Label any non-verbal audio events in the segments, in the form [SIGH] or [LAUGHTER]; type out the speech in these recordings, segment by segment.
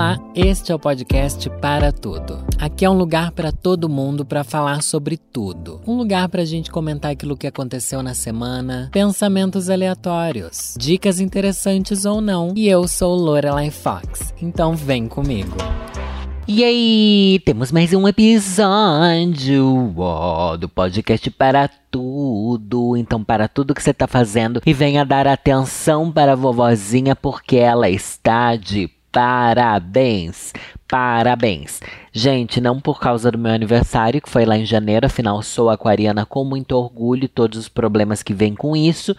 Olá, este é o podcast Para Tudo. Aqui é um lugar para todo mundo para falar sobre tudo. Um lugar para a gente comentar aquilo que aconteceu na semana, pensamentos aleatórios, dicas interessantes ou não. E eu sou Lorelai Fox, então vem comigo. E aí, temos mais um episódio ó, do podcast para tudo. Então, para tudo que você está fazendo e venha dar atenção para a vovozinha porque ela está de parabéns. Parabéns. Gente, não por causa do meu aniversário, que foi lá em janeiro, afinal sou aquariana com muito orgulho e todos os problemas que vêm com isso,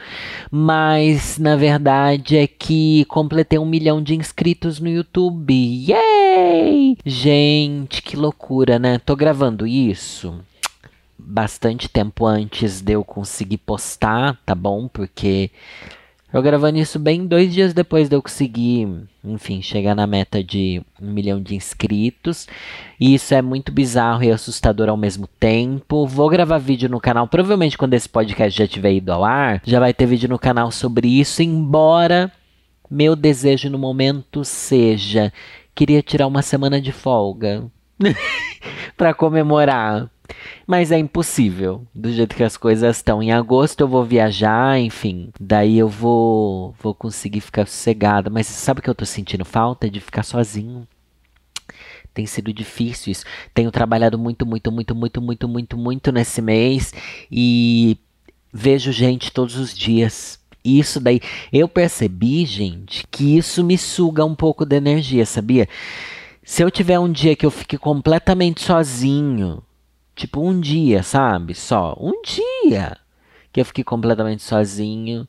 mas na verdade é que completei um milhão de inscritos no YouTube. Yay! Gente, que loucura, né? Tô gravando isso bastante tempo antes de eu conseguir postar, tá bom? Porque eu gravando isso bem dois dias depois de eu conseguir, enfim, chegar na meta de um milhão de inscritos. E isso é muito bizarro e assustador ao mesmo tempo. Vou gravar vídeo no canal, provavelmente quando esse podcast já tiver ido ao ar, já vai ter vídeo no canal sobre isso, embora meu desejo no momento seja queria tirar uma semana de folga [LAUGHS] [LAUGHS] para comemorar mas é impossível. Do jeito que as coisas estão. Em agosto eu vou viajar, enfim. Daí eu vou, vou conseguir ficar sossegada. Mas sabe o que eu tô sentindo falta? De ficar sozinho. Tem sido difícil isso. Tenho trabalhado muito, muito, muito, muito, muito, muito, muito nesse mês. E vejo gente todos os dias. Isso daí, eu percebi, gente, que isso me suga um pouco de energia, sabia? Se eu tiver um dia que eu fique completamente sozinho, Tipo, um dia, sabe? Só. Um dia que eu fiquei completamente sozinho.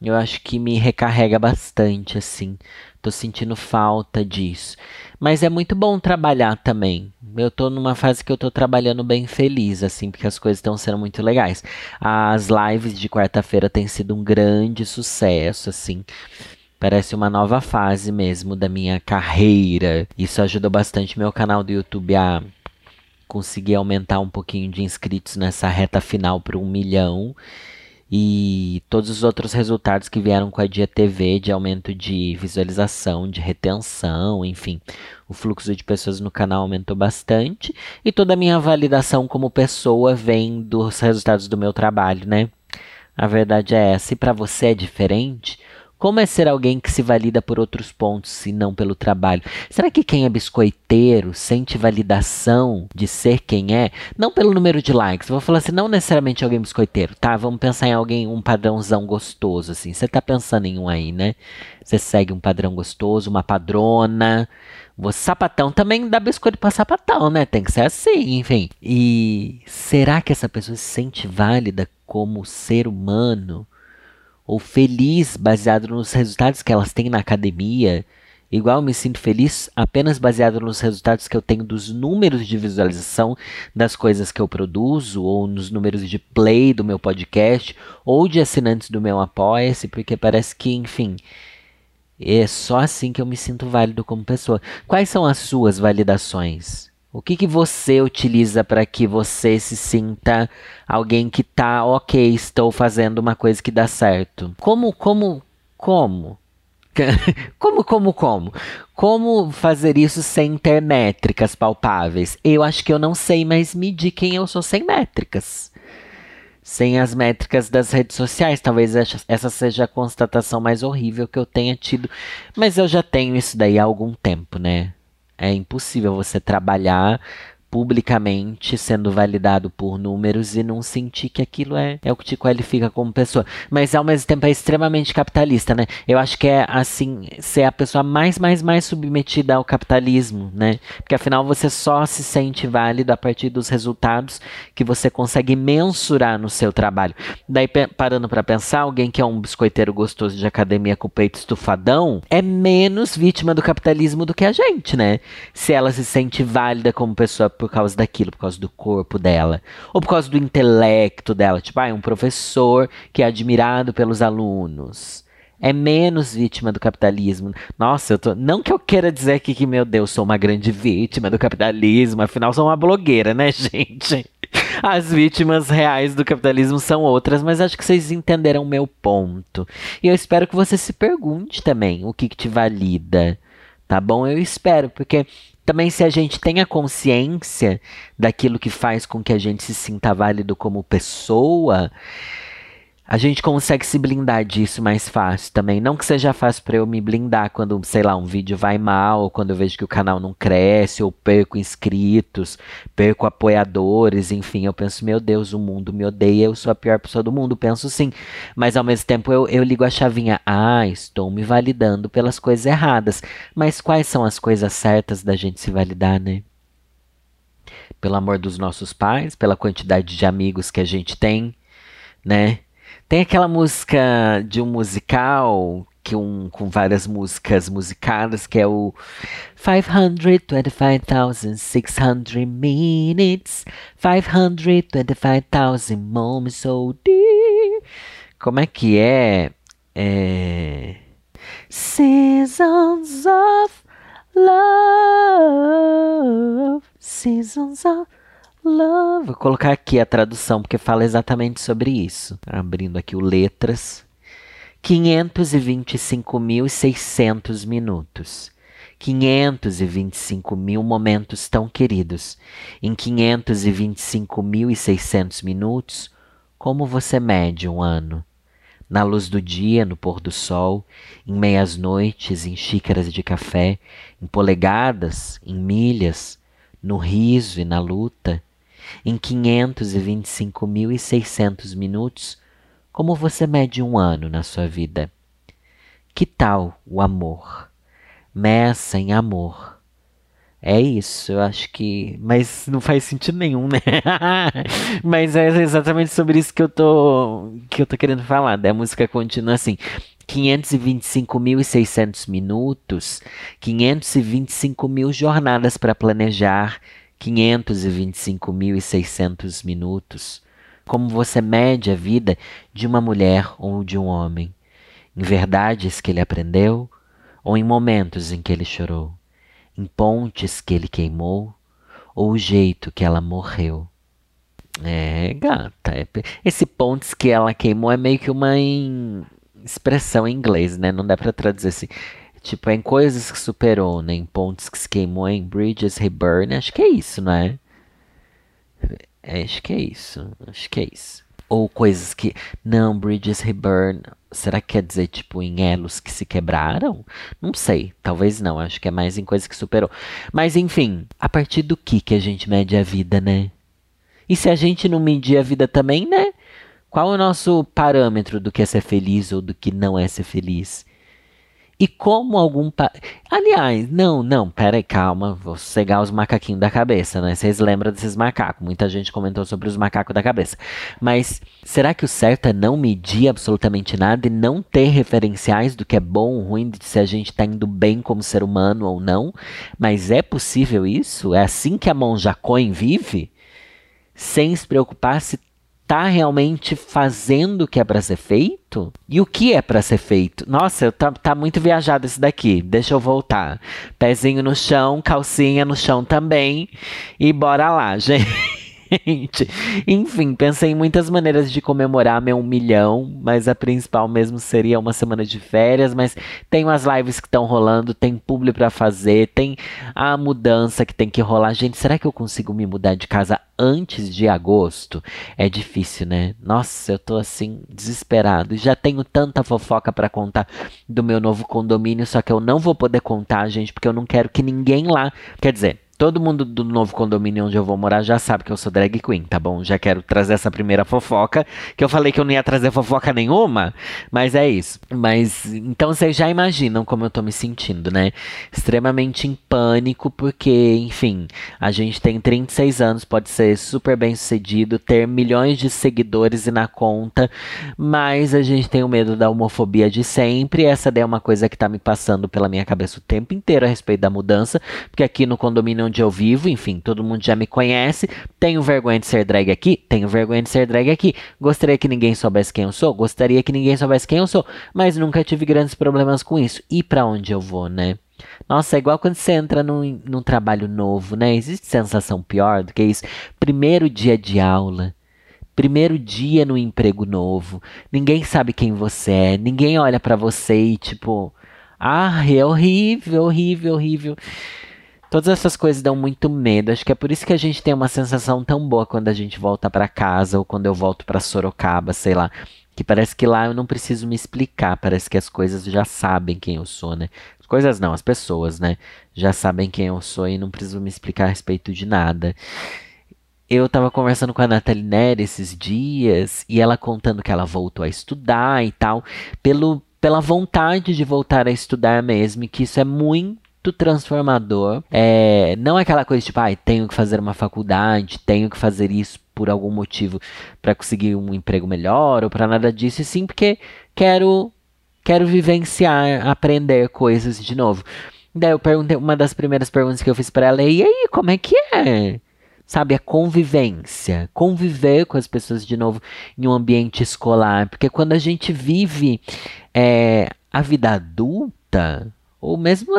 Eu acho que me recarrega bastante, assim. Tô sentindo falta disso. Mas é muito bom trabalhar também. Eu tô numa fase que eu tô trabalhando bem feliz, assim, porque as coisas estão sendo muito legais. As lives de quarta-feira têm sido um grande sucesso, assim. Parece uma nova fase mesmo da minha carreira. Isso ajudou bastante meu canal do YouTube a consegui aumentar um pouquinho de inscritos nessa reta final para um milhão. E todos os outros resultados que vieram com a Dia TV, de aumento de visualização, de retenção, enfim, o fluxo de pessoas no canal aumentou bastante. E toda a minha validação como pessoa vem dos resultados do meu trabalho, né? A verdade é essa. E para você é diferente? Como é ser alguém que se valida por outros pontos e não pelo trabalho? Será que quem é biscoiteiro sente validação de ser quem é? Não pelo número de likes. Vou falar assim, não necessariamente alguém biscoiteiro, tá? Vamos pensar em alguém, um padrãozão gostoso, assim. Você tá pensando em um aí, né? Você segue um padrão gostoso, uma padrona. O sapatão também dá biscoito para sapatão, né? Tem que ser assim, enfim. E será que essa pessoa se sente válida como ser humano? Ou feliz baseado nos resultados que elas têm na academia, igual me sinto feliz apenas baseado nos resultados que eu tenho dos números de visualização das coisas que eu produzo, ou nos números de play do meu podcast, ou de assinantes do meu Apoia-se, porque parece que, enfim, é só assim que eu me sinto válido como pessoa. Quais são as suas validações? O que, que você utiliza para que você se sinta alguém que tá ok, estou fazendo uma coisa que dá certo? Como, como, como? [LAUGHS] como, como, como? Como fazer isso sem ter métricas palpáveis? Eu acho que eu não sei mais medir quem eu sou sem métricas. Sem as métricas das redes sociais. Talvez essa seja a constatação mais horrível que eu tenha tido. Mas eu já tenho isso daí há algum tempo, né? É impossível você trabalhar publicamente sendo validado por números e não sentir que aquilo é, é o que te qualifica como pessoa. Mas ao mesmo tempo é extremamente capitalista, né? Eu acho que é assim, ser a pessoa mais, mais, mais submetida ao capitalismo, né? Porque afinal você só se sente válido a partir dos resultados que você consegue mensurar no seu trabalho. Daí parando para pensar, alguém que é um biscoiteiro gostoso de academia com peito estufadão é menos vítima do capitalismo do que a gente, né? Se ela se sente válida como pessoa por causa daquilo, por causa do corpo dela, ou por causa do intelecto dela. Tipo, ah, é um professor que é admirado pelos alunos. É menos vítima do capitalismo. Nossa, eu tô. Não que eu queira dizer aqui que, meu Deus, sou uma grande vítima do capitalismo. Afinal, sou uma blogueira, né, [LAUGHS] gente? As vítimas reais do capitalismo são outras, mas acho que vocês entenderam o meu ponto. E eu espero que você se pergunte também o que, que te valida tá bom? Eu espero, porque também se a gente tem a consciência daquilo que faz com que a gente se sinta válido como pessoa, a gente consegue se blindar disso mais fácil também. Não que seja fácil para eu me blindar quando, sei lá, um vídeo vai mal, ou quando eu vejo que o canal não cresce, ou perco inscritos, perco apoiadores, enfim, eu penso, meu Deus, o mundo me odeia, eu sou a pior pessoa do mundo, penso sim. Mas ao mesmo tempo eu, eu ligo a chavinha, ah, estou me validando pelas coisas erradas. Mas quais são as coisas certas da gente se validar, né? Pelo amor dos nossos pais, pela quantidade de amigos que a gente tem, né? Tem aquela música de um musical que um com várias músicas musicadas que é o 525,600 minutes 525,000 moments so dear como é que é? é Seasons of love Seasons of Love. Vou colocar aqui a tradução porque fala exatamente sobre isso. Abrindo aqui o letras. 525.600 minutos. 525 mil momentos tão queridos. Em 525.600 minutos, como você mede um ano? Na luz do dia, no pôr do sol, em meias noites, em xícaras de café, em polegadas, em milhas, no riso e na luta, em 525.600 minutos, como você mede um ano na sua vida? Que tal o amor? Meça em amor. É isso, eu acho que. Mas não faz sentido nenhum, né? [LAUGHS] Mas é exatamente sobre isso que eu tô, que eu tô querendo falar. Da música continua assim: 525.600 minutos, 525 mil jornadas para planejar, 525.600 minutos. Como você mede a vida de uma mulher ou de um homem? Em verdades que ele aprendeu ou em momentos em que ele chorou? Em pontes que ele queimou ou o jeito que ela morreu? É, gata. É, esse pontes que ela queimou é meio que uma expressão em inglês, né? Não dá para traduzir assim. Tipo, em coisas que superou, né? Em pontos que se queimou, em bridges reburn. Acho que é isso, não é? é? Acho que é isso. Acho que é isso. Ou coisas que. Não, bridges reburn. Será que quer dizer, tipo, em elos que se quebraram? Não sei. Talvez não. Acho que é mais em coisas que superou. Mas, enfim. A partir do que que a gente mede a vida, né? E se a gente não medir a vida também, né? Qual o nosso parâmetro do que é ser feliz ou do que não é ser feliz? E como algum. Pa... Aliás, não, não, pera aí, calma, vou cegar os macaquinhos da cabeça, né? Vocês lembram desses macacos? Muita gente comentou sobre os macacos da cabeça. Mas será que o certo é não medir absolutamente nada e não ter referenciais do que é bom ou ruim, de se a gente tá indo bem como ser humano ou não? Mas é possível isso? É assim que a Monja Coin vive? Sem se preocupar se tá realmente fazendo o que é para ser feito? E o que é para ser feito? Nossa, tá, tá muito viajado esse daqui. Deixa eu voltar. Pezinho no chão, calcinha no chão também. E bora lá, [LAUGHS] gente gente. Enfim, pensei em muitas maneiras de comemorar meu um milhão, mas a principal mesmo seria uma semana de férias. Mas tem umas lives que estão rolando, tem publi para fazer, tem a mudança que tem que rolar. Gente, será que eu consigo me mudar de casa antes de agosto? É difícil, né? Nossa, eu tô assim desesperado. Já tenho tanta fofoca para contar do meu novo condomínio, só que eu não vou poder contar, gente, porque eu não quero que ninguém lá, quer dizer, Todo mundo do novo condomínio onde eu vou morar já sabe que eu sou drag queen, tá bom? Já quero trazer essa primeira fofoca, que eu falei que eu não ia trazer fofoca nenhuma, mas é isso. Mas então vocês já imaginam como eu tô me sentindo, né? Extremamente em pânico, porque, enfim, a gente tem 36 anos, pode ser super bem sucedido, ter milhões de seguidores e na conta, mas a gente tem o medo da homofobia de sempre. Essa daí é uma coisa que tá me passando pela minha cabeça o tempo inteiro a respeito da mudança, porque aqui no condomínio onde eu vivo, enfim, todo mundo já me conhece. Tenho vergonha de ser drag aqui? Tenho vergonha de ser drag aqui. Gostaria que ninguém soubesse quem eu sou? Gostaria que ninguém soubesse quem eu sou, mas nunca tive grandes problemas com isso. E para onde eu vou, né? Nossa, é igual quando você entra num, num trabalho novo, né? Existe sensação pior do que isso? Primeiro dia de aula. Primeiro dia no emprego novo. Ninguém sabe quem você é. Ninguém olha para você e tipo, Ah, é horrível, horrível, horrível. Todas essas coisas dão muito medo. Acho que é por isso que a gente tem uma sensação tão boa quando a gente volta para casa ou quando eu volto para Sorocaba, sei lá. Que parece que lá eu não preciso me explicar, parece que as coisas já sabem quem eu sou, né? As coisas não, as pessoas, né? Já sabem quem eu sou e não preciso me explicar a respeito de nada. Eu tava conversando com a Nathalie Neri esses dias e ela contando que ela voltou a estudar e tal, pelo, pela vontade de voltar a estudar mesmo, e que isso é muito muito transformador. É, não é aquela coisa tipo, ah, tenho que fazer uma faculdade, tenho que fazer isso por algum motivo para conseguir um emprego melhor ou para nada disso, e sim porque quero quero vivenciar, aprender coisas de novo. Daí eu perguntei, uma das primeiras perguntas que eu fiz para ela é: "E aí, como é que é?" Sabe, a convivência, conviver com as pessoas de novo em um ambiente escolar, porque quando a gente vive é, a vida adulta, ou mesmo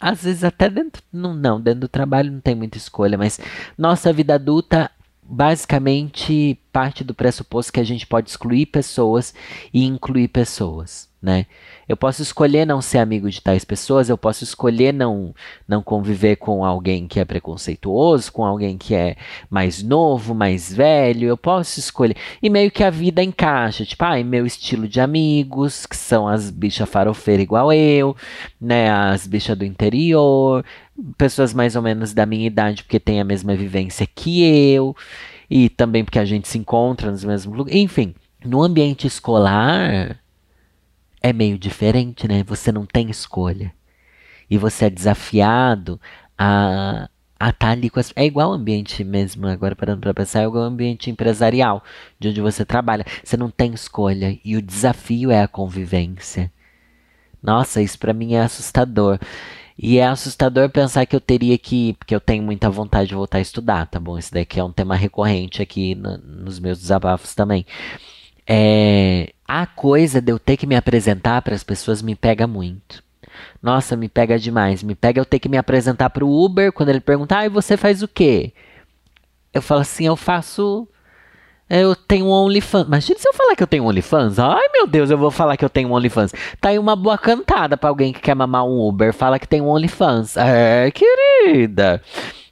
às vezes até dentro, não, não, dentro do trabalho não tem muita escolha, mas nossa vida adulta basicamente parte do pressuposto que a gente pode excluir pessoas e incluir pessoas né? Eu posso escolher não ser amigo de tais pessoas, eu posso escolher não não conviver com alguém que é preconceituoso, com alguém que é mais novo, mais velho, eu posso escolher. E meio que a vida encaixa, tipo, ai, ah, meu estilo de amigos, que são as bichas farofeiras igual eu, né, as bichas do interior, pessoas mais ou menos da minha idade, porque tem a mesma vivência que eu, e também porque a gente se encontra nos mesmos lugares, enfim. No ambiente escolar, é meio diferente, né? Você não tem escolha. E você é desafiado a a estar tá ali com as. É igual o ambiente mesmo, agora parando para pensar, é igual o ambiente empresarial, de onde você trabalha. Você não tem escolha. E o desafio é a convivência. Nossa, isso para mim é assustador. E é assustador pensar que eu teria que. Porque eu tenho muita vontade de voltar a estudar, tá bom? Esse daqui é um tema recorrente aqui no, nos meus desabafos também. É, a coisa de eu ter que me apresentar para as pessoas me pega muito. Nossa, me pega demais. Me pega eu ter que me apresentar para o Uber quando ele perguntar, ah, e você faz o quê? Eu falo assim, eu faço. Eu tenho um OnlyFans. Imagina se eu falar que eu tenho OnlyFans. Ai, meu Deus, eu vou falar que eu tenho OnlyFans. Tá aí uma boa cantada para alguém que quer mamar um Uber. Fala que tem um OnlyFans. É, querida.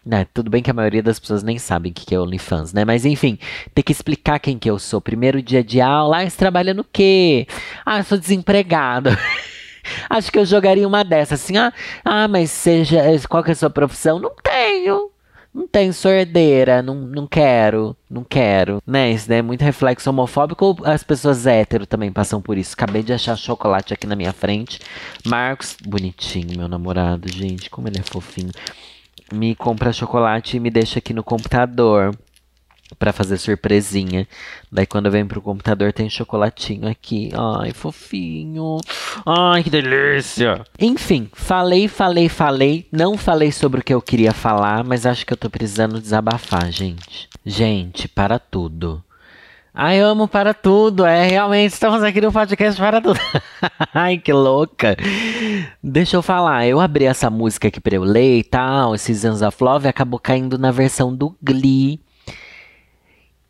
Né, tudo bem que a maioria das pessoas nem sabem o que é OnlyFans, né? Mas enfim, ter que explicar quem que eu sou. Primeiro dia de aula, ah, você trabalha no quê? Ah, eu sou desempregado. [LAUGHS] Acho que eu jogaria uma dessas, assim, ah, ah, mas seja, qual que é a sua profissão? Não tenho. Não tenho sordeira, não, não quero, não quero. Né? Isso daí é muito reflexo homofóbico. As pessoas hétero também passam por isso. Acabei de achar chocolate aqui na minha frente. Marcos, bonitinho, meu namorado, gente, como ele é fofinho me compra chocolate e me deixa aqui no computador para fazer surpresinha. Daí quando venho pro computador tem chocolatinho aqui. Ai, fofinho. Ai, que delícia. Enfim, falei, falei, falei. Não falei sobre o que eu queria falar, mas acho que eu tô precisando desabafar, gente. Gente, para tudo. Ai, amo para tudo. É, realmente estamos aqui no podcast para tudo. [LAUGHS] Ai, que louca. Deixa eu falar, eu abri essa música aqui pra eu ler e tal, Seasons of Love, acabou caindo na versão do Glee.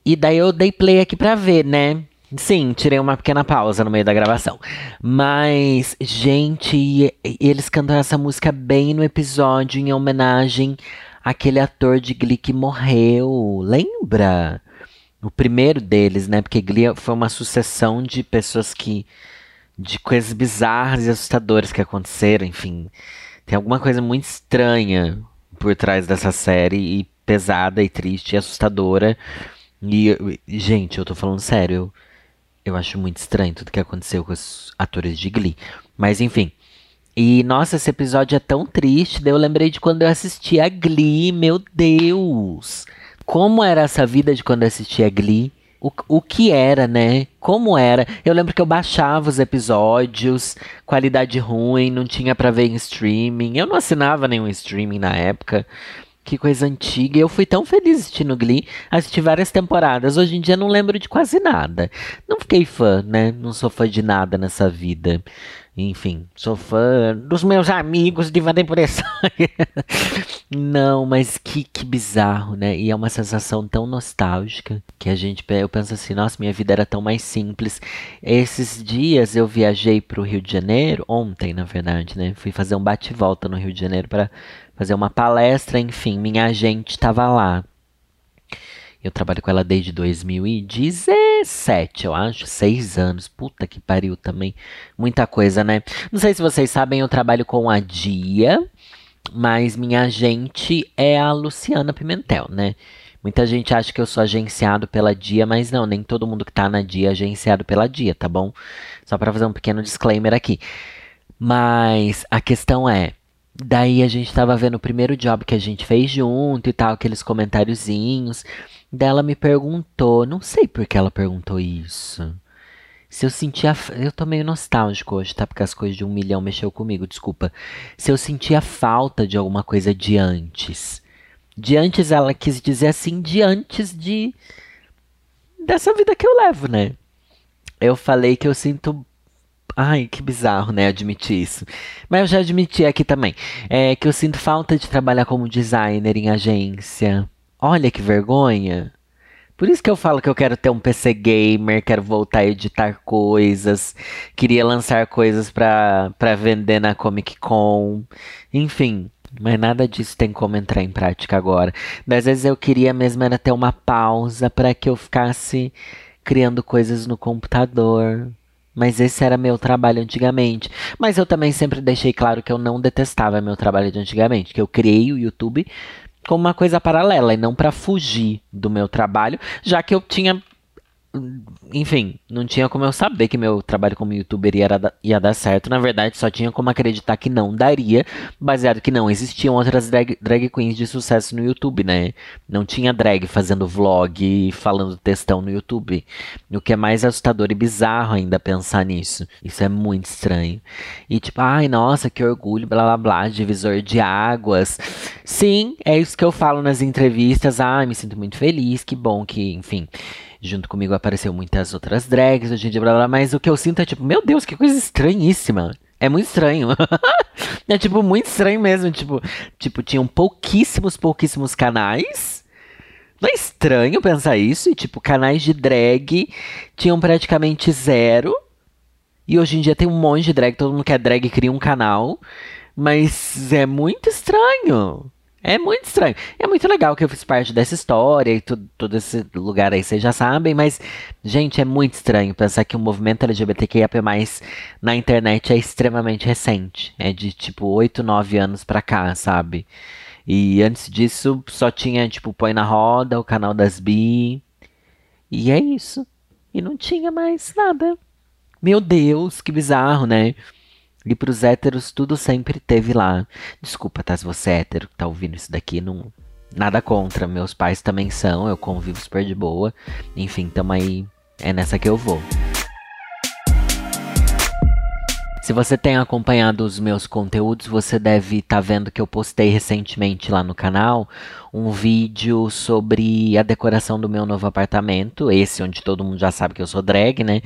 E daí eu dei play aqui pra ver, né? Sim, tirei uma pequena pausa no meio da gravação. Mas, gente, eles cantam essa música bem no episódio em homenagem àquele ator de Glee que morreu. Lembra? O primeiro deles, né? Porque Glee foi uma sucessão de pessoas que. de coisas bizarras e assustadoras que aconteceram, enfim. Tem alguma coisa muito estranha por trás dessa série e pesada e triste e assustadora. E, gente, eu tô falando sério. Eu, eu acho muito estranho tudo que aconteceu com os atores de Glee. Mas enfim. E nossa, esse episódio é tão triste. Daí eu lembrei de quando eu assisti a Glee. Meu Deus! Como era essa vida de quando eu assistia Glee. O, o que era, né? Como era. Eu lembro que eu baixava os episódios, qualidade ruim, não tinha para ver em streaming. Eu não assinava nenhum streaming na época. Que coisa antiga. Eu fui tão feliz assistindo Glee. Assisti várias temporadas. Hoje em dia não lembro de quase nada. Não fiquei fã, né? Não sou fã de nada nessa vida. Enfim, sou fã dos meus amigos de Depressão. [LAUGHS] Não, mas que, que bizarro, né? E é uma sensação tão nostálgica que a gente eu penso assim, nossa, minha vida era tão mais simples. Esses dias eu viajei para o Rio de Janeiro, ontem, na verdade, né? Fui fazer um bate-volta no Rio de Janeiro para fazer uma palestra, enfim, minha agente estava lá. Eu trabalho com ela desde 2017, eu acho. Seis anos. Puta que pariu também. Muita coisa, né? Não sei se vocês sabem, eu trabalho com a Dia, mas minha agente é a Luciana Pimentel, né? Muita gente acha que eu sou agenciado pela Dia, mas não, nem todo mundo que tá na Dia é agenciado pela Dia, tá bom? Só para fazer um pequeno disclaimer aqui. Mas a questão é, daí a gente tava vendo o primeiro job que a gente fez junto e tal, aqueles comentáriozinhos. Dela me perguntou, não sei por que ela perguntou isso. Se eu sentia. Eu tô meio nostálgico hoje, tá? Porque as coisas de um milhão mexeu comigo, desculpa. Se eu sentia falta de alguma coisa de antes. De antes, ela quis dizer assim, de antes de. dessa vida que eu levo, né? Eu falei que eu sinto. Ai, que bizarro, né? Admitir isso. Mas eu já admiti aqui também. É que eu sinto falta de trabalhar como designer em agência Olha que vergonha. Por isso que eu falo que eu quero ter um PC gamer, quero voltar a editar coisas, queria lançar coisas para vender na Comic Con, enfim. Mas nada disso tem como entrar em prática agora. Às vezes eu queria mesmo era ter uma pausa para que eu ficasse criando coisas no computador. Mas esse era meu trabalho antigamente. Mas eu também sempre deixei claro que eu não detestava meu trabalho de antigamente, que eu criei o YouTube como uma coisa paralela e não para fugir do meu trabalho, já que eu tinha enfim, não tinha como eu saber que meu trabalho como youtuber ia, ia dar certo. Na verdade, só tinha como acreditar que não daria, baseado que não existiam outras drag, drag queens de sucesso no YouTube, né? Não tinha drag fazendo vlog e falando textão no YouTube. O que é mais assustador e bizarro ainda pensar nisso. Isso é muito estranho. E tipo, ai, nossa, que orgulho, blá blá blá, divisor de águas. Sim, é isso que eu falo nas entrevistas. Ai, me sinto muito feliz, que bom que, enfim Junto comigo apareceu muitas outras drags, hoje em dia, blá, blá, mas o que eu sinto é tipo, meu Deus, que coisa estranhíssima. É muito estranho. [LAUGHS] é tipo, muito estranho mesmo. Tipo, tipo, tinham pouquíssimos, pouquíssimos canais. Não é estranho pensar isso? E, tipo, canais de drag tinham praticamente zero. E hoje em dia tem um monte de drag, todo mundo que é drag cria um canal. Mas é muito estranho. É muito estranho. É muito legal que eu fiz parte dessa história e tudo, todo esse lugar aí, vocês já sabem, mas, gente, é muito estranho pensar que o movimento LGBTQIAP+, na internet é extremamente recente. É de, tipo, 8, 9 anos pra cá, sabe? E antes disso, só tinha, tipo, Põe na Roda, o canal das Bi. E é isso. E não tinha mais nada. Meu Deus, que bizarro, né? E pros héteros, tudo sempre teve lá. Desculpa, tá? Se você é hétero que tá ouvindo isso daqui, não. Nada contra. Meus pais também são, eu convivo super de boa. Enfim, tamo aí. É nessa que eu vou. Se você tem acompanhado os meus conteúdos, você deve estar tá vendo que eu postei recentemente lá no canal um vídeo sobre a decoração do meu novo apartamento, esse onde todo mundo já sabe que eu sou drag, né?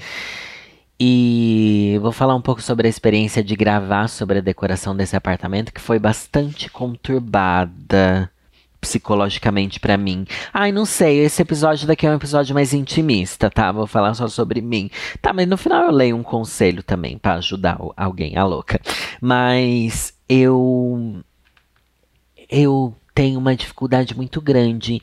E vou falar um pouco sobre a experiência de gravar sobre a decoração desse apartamento, que foi bastante conturbada psicologicamente para mim. Ai, não sei, esse episódio daqui é um episódio mais intimista, tá? Vou falar só sobre mim. Tá, mas no final eu leio um conselho também para ajudar alguém, a louca. Mas eu eu tenho uma dificuldade muito grande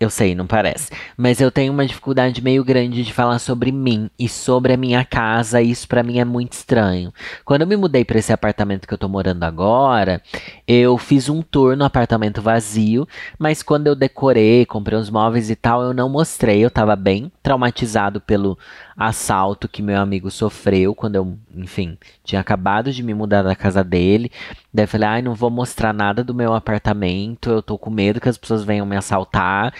eu sei, não parece. Mas eu tenho uma dificuldade meio grande de falar sobre mim e sobre a minha casa. Isso para mim é muito estranho. Quando eu me mudei para esse apartamento que eu tô morando agora, eu fiz um tour no apartamento vazio. Mas quando eu decorei, comprei os móveis e tal, eu não mostrei. Eu tava bem traumatizado pelo assalto que meu amigo sofreu quando eu, enfim, tinha acabado de me mudar da casa dele. Daí eu falei, ai, não vou mostrar nada do meu apartamento, eu tô com medo que as pessoas venham me assaltar.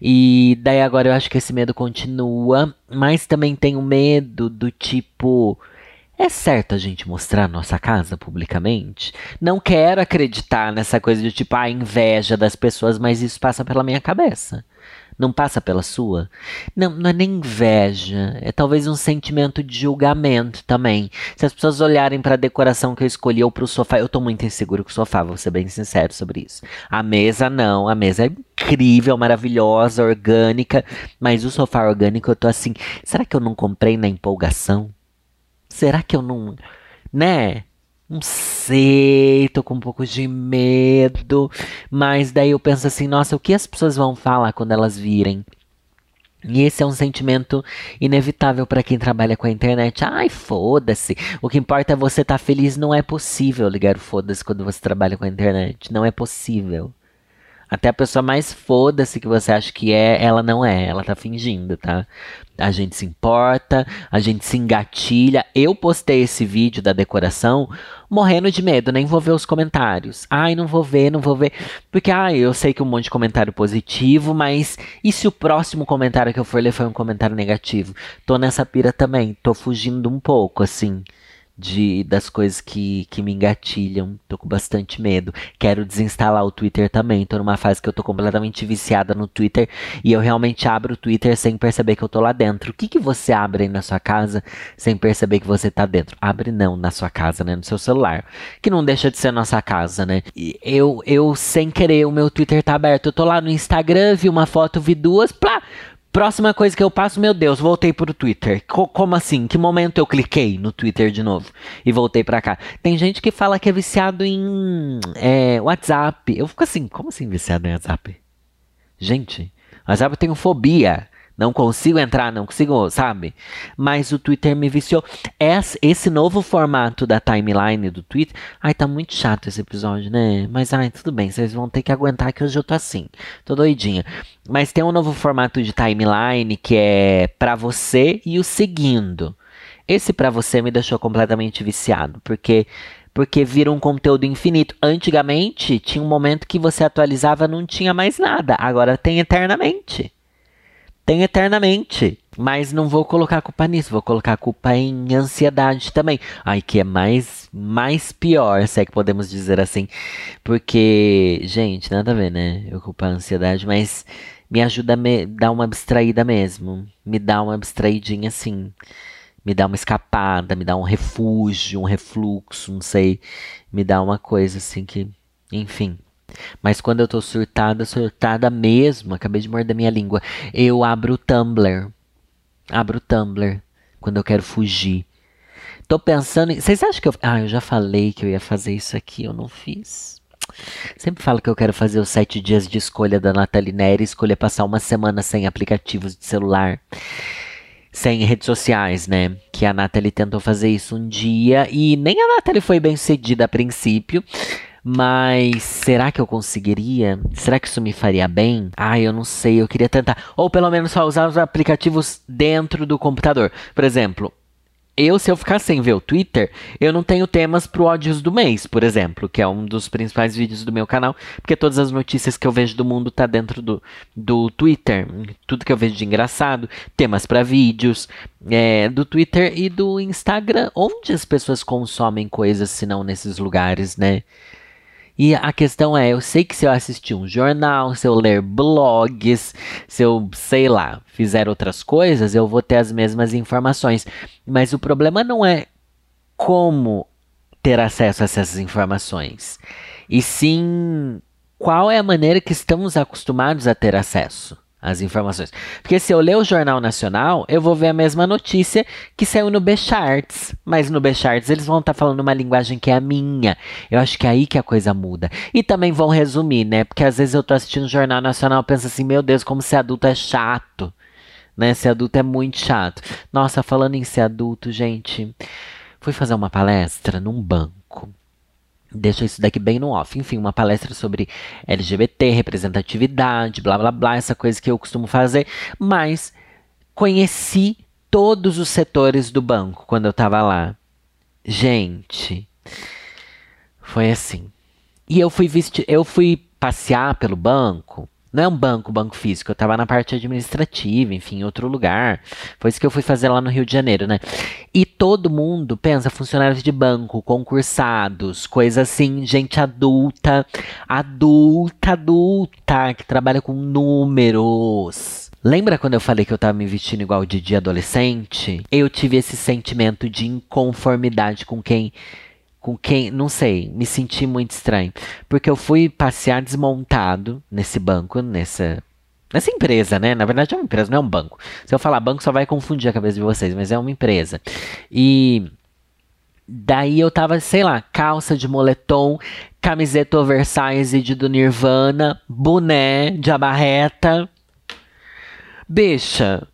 E daí agora eu acho que esse medo continua, mas também tenho medo do tipo. É certo a gente mostrar nossa casa publicamente? Não quero acreditar nessa coisa de tipo, a ah, inveja das pessoas, mas isso passa pela minha cabeça. Não passa pela sua? Não, não é nem inveja, é talvez um sentimento de julgamento também. Se as pessoas olharem para a decoração que eu escolhi ou para o sofá, eu tô muito inseguro com o sofá, vou ser bem sincero sobre isso. A mesa não, a mesa é incrível, maravilhosa, orgânica, mas o sofá orgânico eu tô assim, será que eu não comprei na empolgação? Será que eu não, né? Não sei, tô com um pouco de medo. Mas daí eu penso assim, nossa, o que as pessoas vão falar quando elas virem? E esse é um sentimento inevitável para quem trabalha com a internet. Ai, foda-se. O que importa é você estar tá feliz. Não é possível ligar o foda-se quando você trabalha com a internet. Não é possível. Até a pessoa mais foda-se que você acha que é, ela não é, ela tá fingindo, tá? A gente se importa, a gente se engatilha. Eu postei esse vídeo da decoração morrendo de medo, nem vou ver os comentários. Ai, não vou ver, não vou ver. Porque, ai, eu sei que um monte de comentário positivo, mas e se o próximo comentário que eu for ler foi um comentário negativo? Tô nessa pira também, tô fugindo um pouco, assim de das coisas que, que me engatilham. Tô com bastante medo. Quero desinstalar o Twitter também. Tô numa fase que eu tô completamente viciada no Twitter e eu realmente abro o Twitter sem perceber que eu tô lá dentro. O que, que você abre aí na sua casa sem perceber que você tá dentro? Abre não na sua casa, né? No seu celular. Que não deixa de ser nossa casa, né? E eu, eu sem querer, o meu Twitter tá aberto. Eu tô lá no Instagram, vi uma foto, vi duas, plá! Próxima coisa que eu passo, meu Deus, voltei pro Twitter. Co como assim? Que momento eu cliquei no Twitter de novo e voltei para cá? Tem gente que fala que é viciado em é, WhatsApp. Eu fico assim, como assim viciado em WhatsApp? Gente, WhatsApp eu tenho fobia. Não consigo entrar, não consigo, sabe? Mas o Twitter me viciou. Esse novo formato da timeline do Twitter. Ai, tá muito chato esse episódio, né? Mas ai, tudo bem, vocês vão ter que aguentar que hoje eu tô assim. Tô doidinha. Mas tem um novo formato de timeline que é para você e o seguindo. Esse para você me deixou completamente viciado, porque porque vira um conteúdo infinito. Antigamente tinha um momento que você atualizava não tinha mais nada, agora tem eternamente eternamente. Mas não vou colocar culpa nisso, vou colocar culpa em ansiedade também. Ai, que é mais, mais pior, se é que podemos dizer assim. Porque, gente, nada a ver, né? Eu culpar a ansiedade, mas me ajuda a me dar uma abstraída mesmo. Me dá uma abstraidinha assim. Me dá uma escapada, me dá um refúgio, um refluxo, não sei. Me dá uma coisa assim que. Enfim. Mas quando eu tô surtada, surtada mesmo, acabei de morder minha língua, eu abro o Tumblr. Abro o Tumblr quando eu quero fugir. Tô pensando em. Vocês acham que eu. Ah, eu já falei que eu ia fazer isso aqui, eu não fiz. Sempre falo que eu quero fazer os sete dias de escolha da Nathalie Neri, escolher passar uma semana sem aplicativos de celular, sem redes sociais, né? Que a Nathalie tentou fazer isso um dia e nem a Nathalie foi bem sucedida a princípio. Mas será que eu conseguiria? Será que isso me faria bem? Ah, eu não sei, eu queria tentar. Ou pelo menos só usar os aplicativos dentro do computador. Por exemplo, eu, se eu ficar sem ver o Twitter, eu não tenho temas pro ódios do mês, por exemplo, que é um dos principais vídeos do meu canal, porque todas as notícias que eu vejo do mundo tá dentro do, do Twitter. Tudo que eu vejo de engraçado, temas para vídeos, é, do Twitter e do Instagram, onde as pessoas consomem coisas se não nesses lugares, né? E a questão é, eu sei que se eu assistir um jornal, se eu ler blogs, se eu, sei lá, fizer outras coisas, eu vou ter as mesmas informações. Mas o problema não é como ter acesso a essas informações, e sim qual é a maneira que estamos acostumados a ter acesso as informações. Porque se eu ler o Jornal Nacional, eu vou ver a mesma notícia que saiu no B-Charts. Mas no B-Charts eles vão estar tá falando uma linguagem que é a minha. Eu acho que é aí que a coisa muda. E também vão resumir, né? Porque às vezes eu tô assistindo o Jornal Nacional e penso assim, meu Deus, como ser adulto é chato. Né? Ser adulto é muito chato. Nossa, falando em ser adulto, gente, fui fazer uma palestra num banco. Deixa isso daqui bem no off. Enfim, uma palestra sobre LGBT, representatividade, blá blá blá, essa coisa que eu costumo fazer. Mas conheci todos os setores do banco quando eu tava lá. Gente, foi assim. E eu fui eu fui passear pelo banco Não é um banco, banco físico. Eu tava na parte administrativa, enfim, em outro lugar. Foi isso que eu fui fazer lá no Rio de Janeiro, né? E todo mundo pensa funcionários de banco, concursados, coisa assim, gente adulta, adulta, adulta, que trabalha com números. Lembra quando eu falei que eu tava me vestindo igual de dia adolescente? Eu tive esse sentimento de inconformidade com quem com quem, não sei, me senti muito estranho. Porque eu fui passear desmontado nesse banco, nessa nessa empresa, né? Na verdade é uma empresa, não é um banco. Se eu falar banco só vai confundir a cabeça de vocês, mas é uma empresa. E daí eu tava, sei lá, calça de moletom, camiseta oversize do Nirvana, boné de abarreta. Bicha,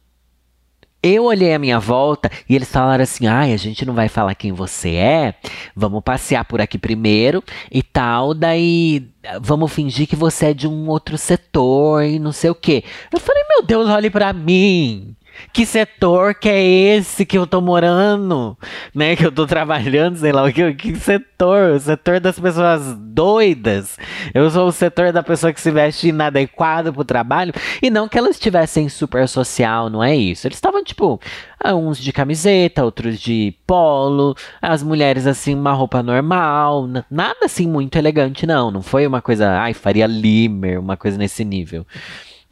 eu olhei a minha volta e eles falaram assim: ai, a gente não vai falar quem você é, vamos passear por aqui primeiro e tal, daí vamos fingir que você é de um outro setor e não sei o quê. Eu falei: meu Deus, olhe para mim. Que setor que é esse que eu tô morando? Né? Que eu tô trabalhando, sei lá o que. Que setor? O setor das pessoas doidas. Eu sou o setor da pessoa que se veste inadequado pro trabalho. E não que elas estivessem super social, não é isso. Eles estavam, tipo, ah, uns de camiseta, outros de polo. As mulheres, assim, uma roupa normal. Nada assim muito elegante, não. Não foi uma coisa, ai, Faria Limer, uma coisa nesse nível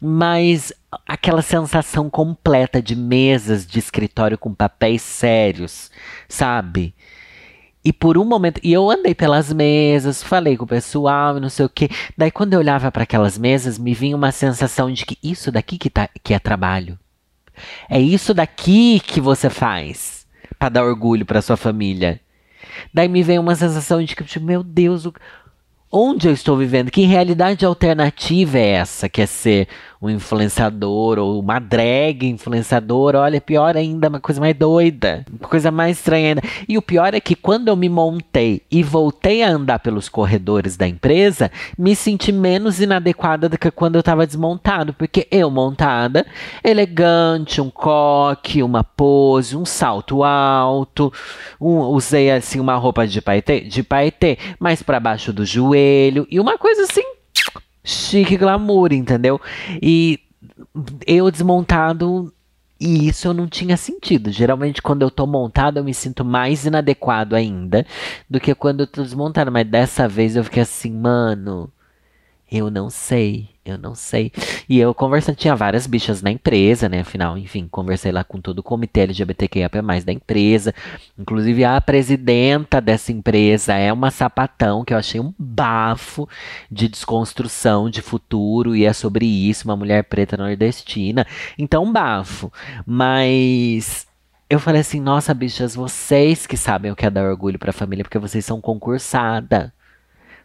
mas aquela sensação completa de mesas de escritório com papéis sérios, sabe? E por um momento, e eu andei pelas mesas, falei com o pessoal não sei o quê. Daí quando eu olhava para aquelas mesas, me vinha uma sensação de que isso daqui que, tá, que é trabalho. É isso daqui que você faz para dar orgulho para sua família. Daí me veio uma sensação de que, tipo, meu Deus, onde eu estou vivendo, que realidade alternativa é essa, que é ser um influenciador ou uma drag influenciadora, olha, pior ainda, uma coisa mais doida, uma coisa mais estranha ainda. E o pior é que quando eu me montei e voltei a andar pelos corredores da empresa, me senti menos inadequada do que quando eu estava desmontado, porque eu montada, elegante, um coque, uma pose, um salto alto, um, usei assim uma roupa de paetê, de paetê, mais para baixo do joelho e uma coisa assim chique glamour, entendeu? E eu desmontado e isso eu não tinha sentido. Geralmente, quando eu tô montado, eu me sinto mais inadequado ainda do que quando eu tô desmontado. Mas dessa vez eu fiquei assim, mano, eu não sei. Eu não sei. E eu conversando, tinha várias bichas na empresa, né? Afinal, enfim, conversei lá com todo o comitê LGBTQIA da empresa. Inclusive, a presidenta dessa empresa é uma sapatão, que eu achei um bafo de desconstrução de futuro. E é sobre isso, uma mulher preta nordestina. Então, um bafo. Mas eu falei assim, nossa, bichas, vocês que sabem o que é dar orgulho pra família, porque vocês são concursada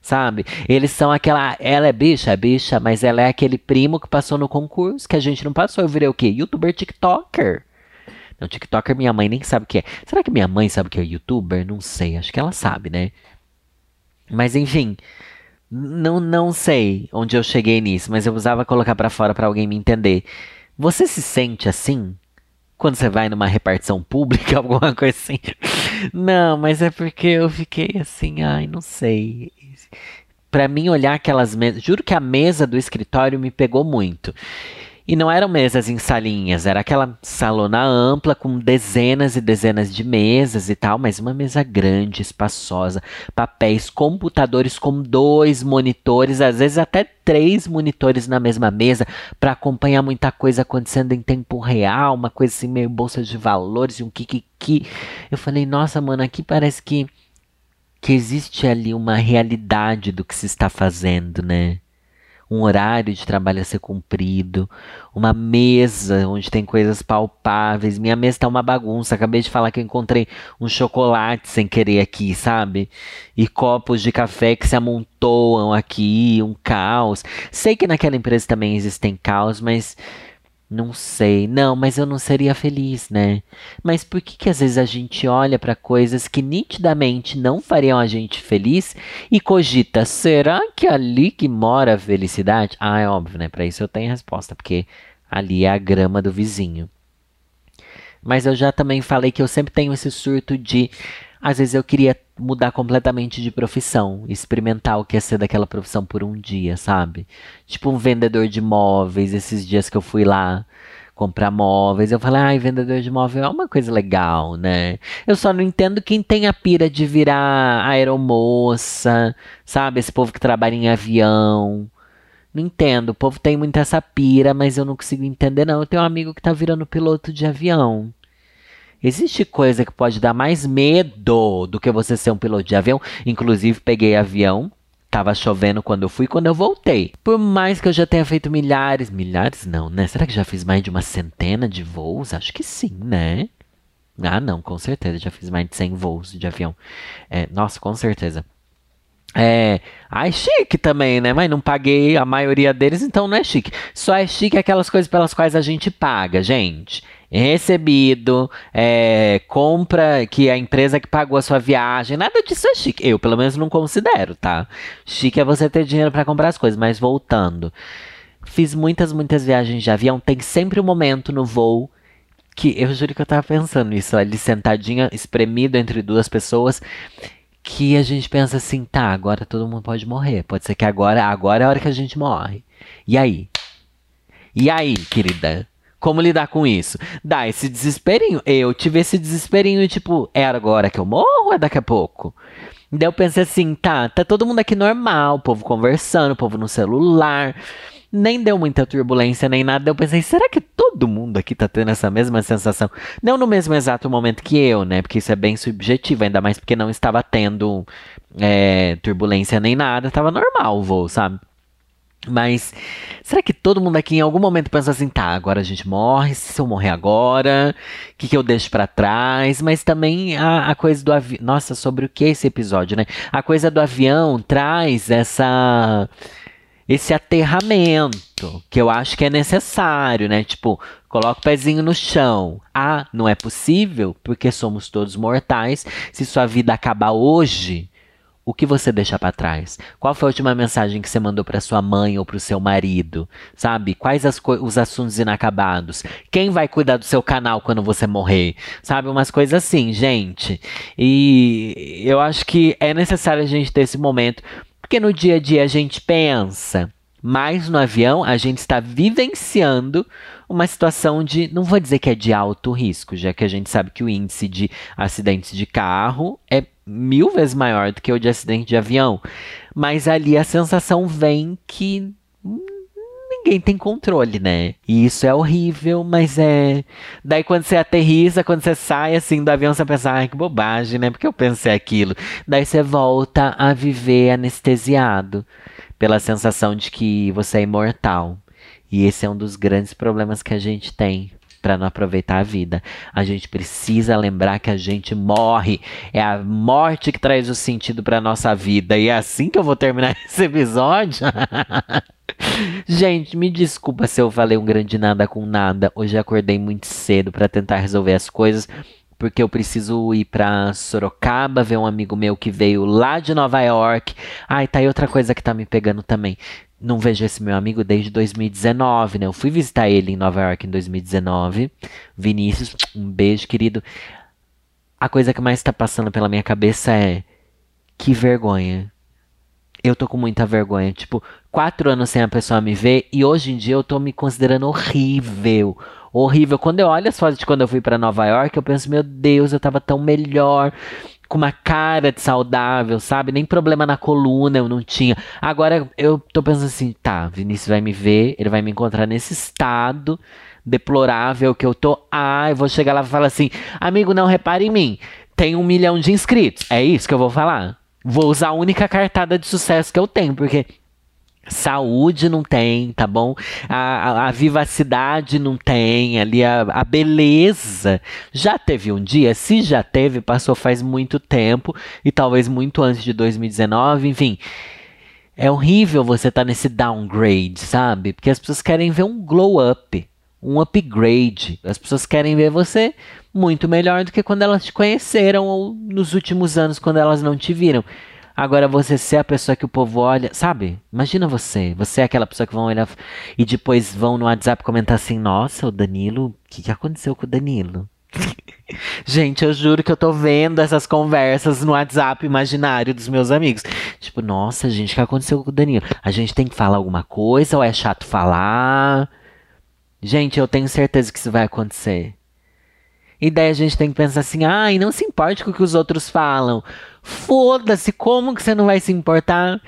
sabe? Eles são aquela. Ela é bicha, é bicha, mas ela é aquele primo que passou no concurso que a gente não passou. Eu virei o quê? Youtuber TikToker. Não, TikToker minha mãe nem sabe o que é. Será que minha mãe sabe o que é youtuber? Não sei, acho que ela sabe, né? Mas enfim, não, não sei onde eu cheguei nisso, mas eu usava colocar para fora para alguém me entender. Você se sente assim? Quando você vai numa repartição pública, [LAUGHS] alguma coisa assim? Não, mas é porque eu fiquei assim, ai, não sei para mim olhar aquelas mesas, juro que a mesa do escritório me pegou muito. E não eram mesas em salinhas, era aquela salona ampla com dezenas e dezenas de mesas e tal, mas uma mesa grande, espaçosa, papéis, computadores com dois monitores, às vezes até três monitores na mesma mesa para acompanhar muita coisa acontecendo em tempo real, uma coisa assim meio bolsa de valores e um kikiki. Eu falei, nossa, mano, aqui parece que que existe ali uma realidade do que se está fazendo, né? Um horário de trabalho a ser cumprido, uma mesa onde tem coisas palpáveis. Minha mesa está uma bagunça. Acabei de falar que eu encontrei um chocolate sem querer aqui, sabe? E copos de café que se amontoam aqui, um caos. Sei que naquela empresa também existem caos, mas não sei. Não, mas eu não seria feliz, né? Mas por que que às vezes a gente olha para coisas que nitidamente não fariam a gente feliz e cogita, será que é ali que mora a felicidade? Ah, é óbvio, né? Para isso eu tenho resposta, porque ali é a grama do vizinho. Mas eu já também falei que eu sempre tenho esse surto de às vezes eu queria mudar completamente de profissão, experimentar o que é ser daquela profissão por um dia, sabe? Tipo um vendedor de móveis, esses dias que eu fui lá comprar móveis, eu falei, ai, vendedor de móvel é uma coisa legal, né? Eu só não entendo quem tem a pira de virar aeromoça, sabe? Esse povo que trabalha em avião. Não entendo, o povo tem muito essa pira, mas eu não consigo entender, não. Eu tenho um amigo que tá virando piloto de avião. Existe coisa que pode dar mais medo do que você ser um piloto de avião. Inclusive, peguei avião. Tava chovendo quando eu fui quando eu voltei. Por mais que eu já tenha feito milhares. Milhares não, né? Será que já fiz mais de uma centena de voos? Acho que sim, né? Ah, não, com certeza. Já fiz mais de 100 voos de avião. É, nossa, com certeza. É. Ai, chique também, né? Mas não paguei a maioria deles, então não é chique. Só é chique aquelas coisas pelas quais a gente paga, gente recebido, é, compra que a empresa que pagou a sua viagem, nada disso é chique. Eu, pelo menos, não considero, tá? Chique é você ter dinheiro para comprar as coisas, mas voltando. Fiz muitas, muitas viagens de avião. Tem sempre um momento no voo que eu juro que eu tava pensando nisso, ali sentadinha, espremido entre duas pessoas, que a gente pensa assim, tá, agora todo mundo pode morrer. Pode ser que agora, agora é a hora que a gente morre. E aí? E aí, querida? Como lidar com isso? Dá esse desesperinho. Eu tive esse desesperinho, tipo, é agora que eu morro ou é daqui a pouco? Daí eu pensei assim, tá, tá todo mundo aqui normal, o povo conversando, o povo no celular. Nem deu muita turbulência nem nada. Eu pensei, será que todo mundo aqui tá tendo essa mesma sensação? Não no mesmo exato momento que eu, né? Porque isso é bem subjetivo, ainda mais porque não estava tendo é, turbulência nem nada, tava normal o voo, sabe? Mas será que todo mundo aqui em algum momento pensa assim, tá, agora a gente morre, se eu morrer agora, o que, que eu deixo para trás? Mas também a, a coisa do avião. Nossa, sobre o que é esse episódio, né? A coisa do avião traz essa. Esse aterramento que eu acho que é necessário, né? Tipo, coloca o pezinho no chão. Ah, não é possível, porque somos todos mortais. Se sua vida acabar hoje, o que você deixa para trás? Qual foi a última mensagem que você mandou para sua mãe ou para o seu marido? Sabe? Quais os assuntos inacabados? Quem vai cuidar do seu canal quando você morrer? Sabe? Umas coisas assim, gente. E eu acho que é necessário a gente ter esse momento, porque no dia a dia a gente pensa, mas no avião a gente está vivenciando uma situação de, não vou dizer que é de alto risco, já que a gente sabe que o índice de acidentes de carro é mil vezes maior do que o de acidente de avião. Mas ali a sensação vem que ninguém tem controle, né? E isso é horrível, mas é. Daí quando você aterriza, quando você sai assim do avião, você pensa, ai que bobagem, né? Porque eu pensei aquilo. Daí você volta a viver anestesiado pela sensação de que você é imortal. E esse é um dos grandes problemas que a gente tem para não aproveitar a vida. A gente precisa lembrar que a gente morre. É a morte que traz o sentido para nossa vida. E é assim que eu vou terminar [LAUGHS] esse episódio. [LAUGHS] gente, me desculpa se eu falei um grande nada com nada. Hoje acordei muito cedo para tentar resolver as coisas porque eu preciso ir para Sorocaba ver um amigo meu que veio lá de Nova York. Ai, tá aí outra coisa que tá me pegando também não vejo esse meu amigo desde 2019, né? Eu fui visitar ele em Nova York em 2019. Vinícius, um beijo, querido. A coisa que mais está passando pela minha cabeça é que vergonha. Eu tô com muita vergonha. Tipo, quatro anos sem a pessoa me ver e hoje em dia eu tô me considerando horrível. Horrível. Quando eu olho as fotos de quando eu fui para Nova York, eu penso, meu Deus, eu tava tão melhor com uma cara de saudável, sabe? Nem problema na coluna eu não tinha. Agora eu tô pensando assim, tá, Vinícius vai me ver, ele vai me encontrar nesse estado deplorável que eu tô. Ah, eu vou chegar lá e falar assim, amigo, não repare em mim. Tem um milhão de inscritos. É isso que eu vou falar. Vou usar a única cartada de sucesso que eu tenho, porque Saúde não tem, tá bom? A, a, a vivacidade não tem, ali a, a, beleza. Já teve um dia? Se já teve, passou faz muito tempo e talvez muito antes de 2019, enfim. É horrível você estar tá nesse downgrade, sabe? Porque as pessoas querem ver um glow up, um upgrade. As pessoas querem ver você muito melhor do que quando elas te conheceram ou nos últimos anos quando elas não te viram. Agora você ser a pessoa que o povo olha, sabe? Imagina você, você é aquela pessoa que vão olhar e depois vão no WhatsApp comentar assim: "Nossa, o Danilo, o que, que aconteceu com o Danilo?" [LAUGHS] Gente, eu juro que eu tô vendo essas conversas no WhatsApp imaginário dos meus amigos. Tipo, nossa, gente, o que aconteceu com o Danilo? A gente tem que falar alguma coisa ou é chato falar? Gente, eu tenho certeza que isso vai acontecer. E daí a gente tem que pensar assim, ai, não se importe com o que os outros falam. Foda-se, como que você não vai se importar?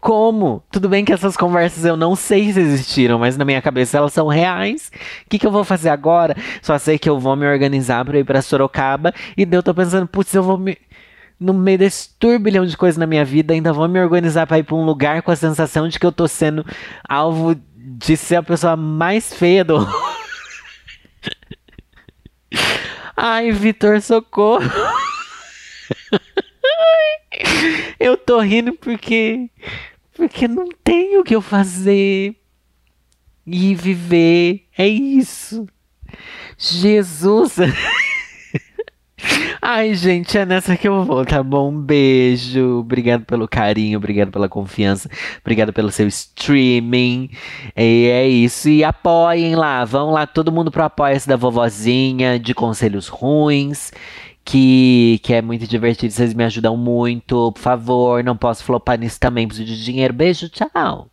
Como? Tudo bem que essas conversas eu não sei se existiram, mas na minha cabeça elas são reais. O que, que eu vou fazer agora? Só sei que eu vou me organizar para ir para Sorocaba e daí eu tô pensando, putz, eu vou me no meio desse turbilhão de coisas na minha vida, ainda vou me organizar para ir para um lugar com a sensação de que eu tô sendo alvo de ser a pessoa mais feia do. Ai, Vitor, socorro. [LAUGHS] Eu tô rindo porque porque não tenho o que eu fazer. E viver. É isso. Jesus. [LAUGHS] Ai, gente, é nessa que eu vou, tá bom? Um beijo. Obrigado pelo carinho, obrigado pela confiança, obrigado pelo seu streaming. E é isso. E apoiem lá. Vão lá, todo mundo pro apoia-se da vovozinha, de conselhos ruins que, que é muito divertido. Vocês me ajudam muito. Por favor, não posso flopar nisso também. Preciso de dinheiro. Beijo, tchau.